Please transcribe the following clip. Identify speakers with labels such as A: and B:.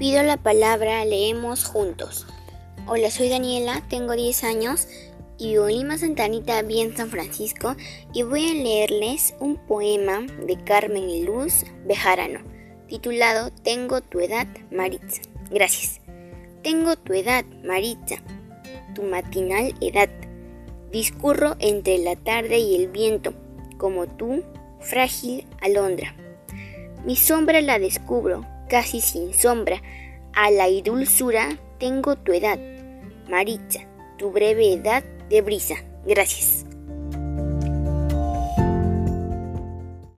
A: Pido la palabra, leemos juntos. Hola, soy Daniela, tengo 10 años y vivo en Lima Santa Anita, bien San Francisco, y voy a leerles un poema de Carmen y Luz Bejarano, titulado Tengo tu edad, Maritza. Gracias. Tengo tu edad, Maritza, tu matinal edad. Discurro entre la tarde y el viento, como tú, frágil alondra. Mi sombra la descubro, casi sin sombra, a la dulzura tengo tu edad, Maritza, tu breve edad de brisa. Gracias.